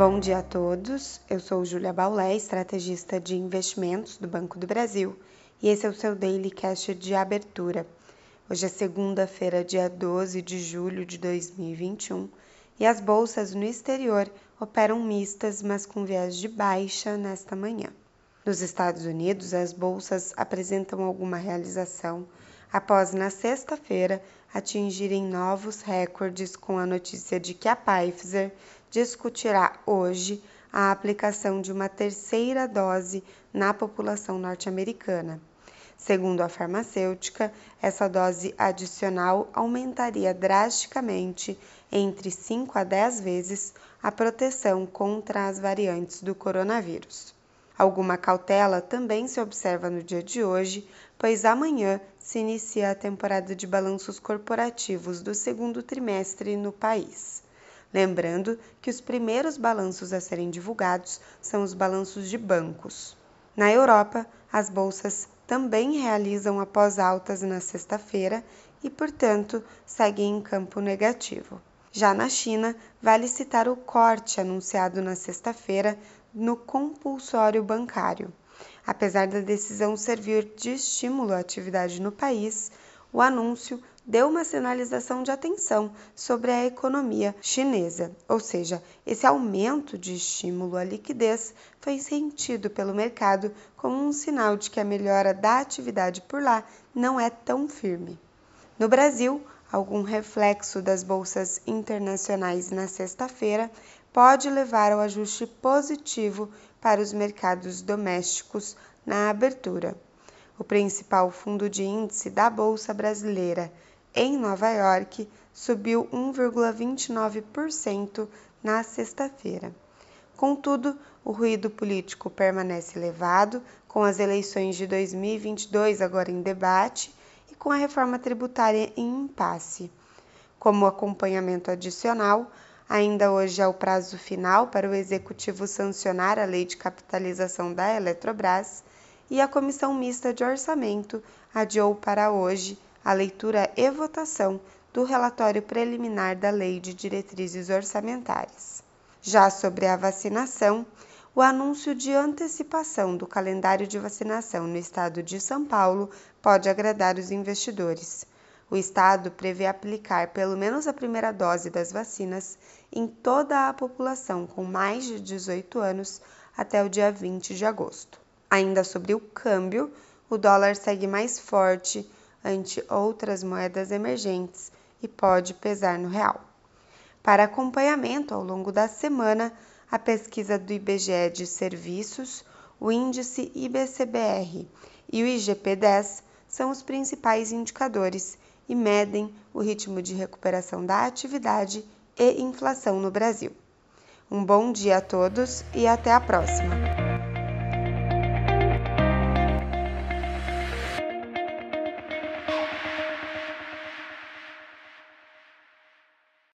Bom dia a todos. Eu sou Júlia Baulé, estrategista de investimentos do Banco do Brasil, e esse é o seu Daily Cash de abertura. Hoje é segunda-feira, dia 12 de julho de 2021, e as bolsas no exterior operam mistas, mas com viés de baixa nesta manhã. Nos Estados Unidos, as bolsas apresentam alguma realização após, na sexta-feira, atingirem novos recordes com a notícia de que a Pfizer discutirá hoje a aplicação de uma terceira dose na população norte-americana. Segundo a farmacêutica, essa dose adicional aumentaria drasticamente, entre 5 a 10 vezes, a proteção contra as variantes do coronavírus. Alguma cautela também se observa no dia de hoje, pois amanhã se inicia a temporada de balanços corporativos do segundo trimestre no país. Lembrando que os primeiros balanços a serem divulgados são os balanços de bancos. Na Europa, as bolsas também realizam após altas na sexta-feira e, portanto, seguem em campo negativo. Já na China, vale citar o corte anunciado na sexta-feira no compulsório bancário. Apesar da decisão servir de estímulo à atividade no país, o anúncio deu uma sinalização de atenção sobre a economia chinesa, ou seja, esse aumento de estímulo à liquidez foi sentido pelo mercado como um sinal de que a melhora da atividade por lá não é tão firme. No Brasil, algum reflexo das bolsas internacionais na sexta-feira pode levar ao ajuste positivo para os mercados domésticos na abertura. O principal fundo de índice da Bolsa Brasileira, em Nova York, subiu 1,29% na sexta-feira. Contudo, o ruído político permanece elevado, com as eleições de 2022 agora em debate e com a reforma tributária em impasse. Como acompanhamento adicional, ainda hoje é o prazo final para o Executivo sancionar a lei de capitalização da Eletrobras e a Comissão Mista de Orçamento adiou para hoje a leitura e votação do relatório preliminar da Lei de Diretrizes Orçamentárias. Já sobre a vacinação, o anúncio de antecipação do calendário de vacinação no estado de São Paulo pode agradar os investidores. O estado prevê aplicar pelo menos a primeira dose das vacinas em toda a população com mais de 18 anos até o dia 20 de agosto. Ainda sobre o câmbio, o dólar segue mais forte ante outras moedas emergentes e pode pesar no real. Para acompanhamento ao longo da semana, a pesquisa do IBGE de serviços, o índice IBCBR e o IGP-10 são os principais indicadores e medem o ritmo de recuperação da atividade e inflação no Brasil. Um bom dia a todos e até a próxima!